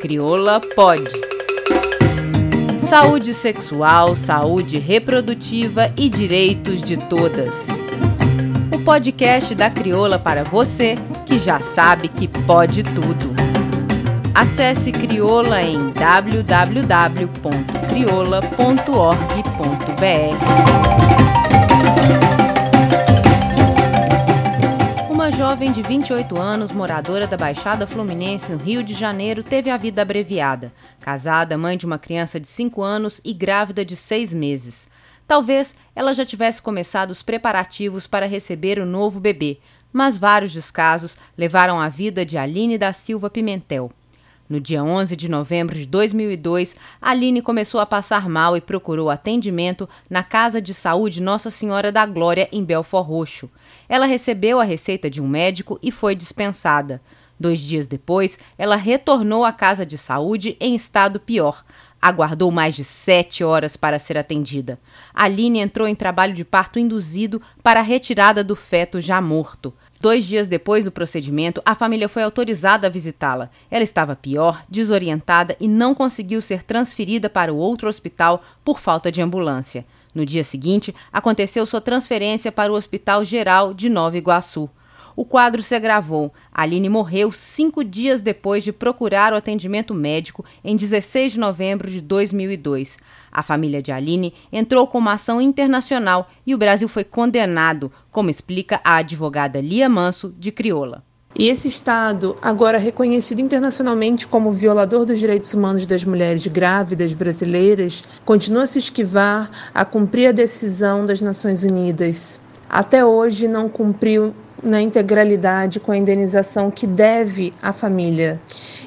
Crioula Pode. Saúde sexual, saúde reprodutiva e direitos de todas. O podcast da Crioula para você que já sabe que pode tudo. Acesse Crioula em www.crioula.org.br. jovem de 28 anos, moradora da Baixada Fluminense, no Rio de Janeiro, teve a vida abreviada. Casada, mãe de uma criança de 5 anos e grávida de 6 meses. Talvez ela já tivesse começado os preparativos para receber o novo bebê, mas vários descasos levaram a vida de Aline da Silva Pimentel. No dia 11 de novembro de 2002, Aline começou a passar mal e procurou atendimento na Casa de Saúde Nossa Senhora da Glória, em Belfort Roxo. Ela recebeu a receita de um médico e foi dispensada. Dois dias depois, ela retornou à casa de saúde em estado pior. Aguardou mais de sete horas para ser atendida. Aline entrou em trabalho de parto induzido para a retirada do feto já morto. Dois dias depois do procedimento, a família foi autorizada a visitá-la. Ela estava pior, desorientada e não conseguiu ser transferida para o outro hospital por falta de ambulância. No dia seguinte, aconteceu sua transferência para o Hospital Geral de Nova Iguaçu. O quadro se agravou. Aline morreu cinco dias depois de procurar o atendimento médico em 16 de novembro de 2002. A família de Aline entrou com uma ação internacional e o Brasil foi condenado, como explica a advogada Lia Manso, de Crioula. E esse Estado, agora reconhecido internacionalmente como violador dos direitos humanos das mulheres grávidas brasileiras, continua a se esquivar a cumprir a decisão das Nações Unidas. Até hoje não cumpriu na integralidade com a indenização que deve à família.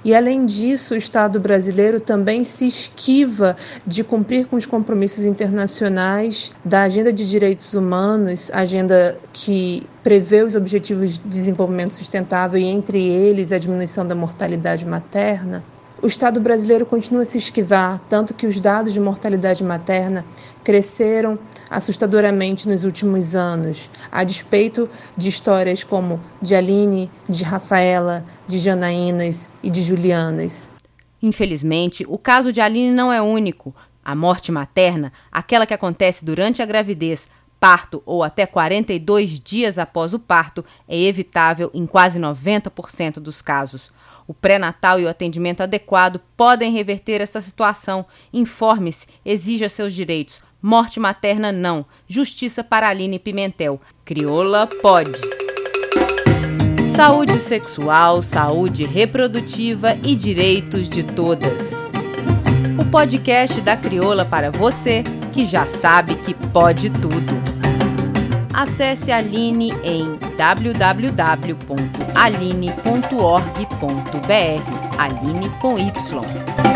E além disso, o Estado brasileiro também se esquiva de cumprir com os compromissos internacionais da Agenda de Direitos Humanos, agenda que prevê os objetivos de desenvolvimento sustentável e entre eles a diminuição da mortalidade materna. O Estado brasileiro continua a se esquivar, tanto que os dados de mortalidade materna cresceram assustadoramente nos últimos anos, a despeito de histórias como de Aline, de Rafaela, de Janaínas e de Julianas. Infelizmente, o caso de Aline não é único. A morte materna, aquela que acontece durante a gravidez, parto ou até 42 dias após o parto, é evitável em quase 90% dos casos. O pré-natal e o atendimento adequado podem reverter essa situação. Informe-se, exija seus direitos. Morte materna não. Justiça para Aline Pimentel. Crioula pode. Saúde sexual, saúde reprodutiva e direitos de todas. O podcast da Crioula para você que já sabe que pode tudo. Acesse a Aline em www.aline.org.br. Aline com Y.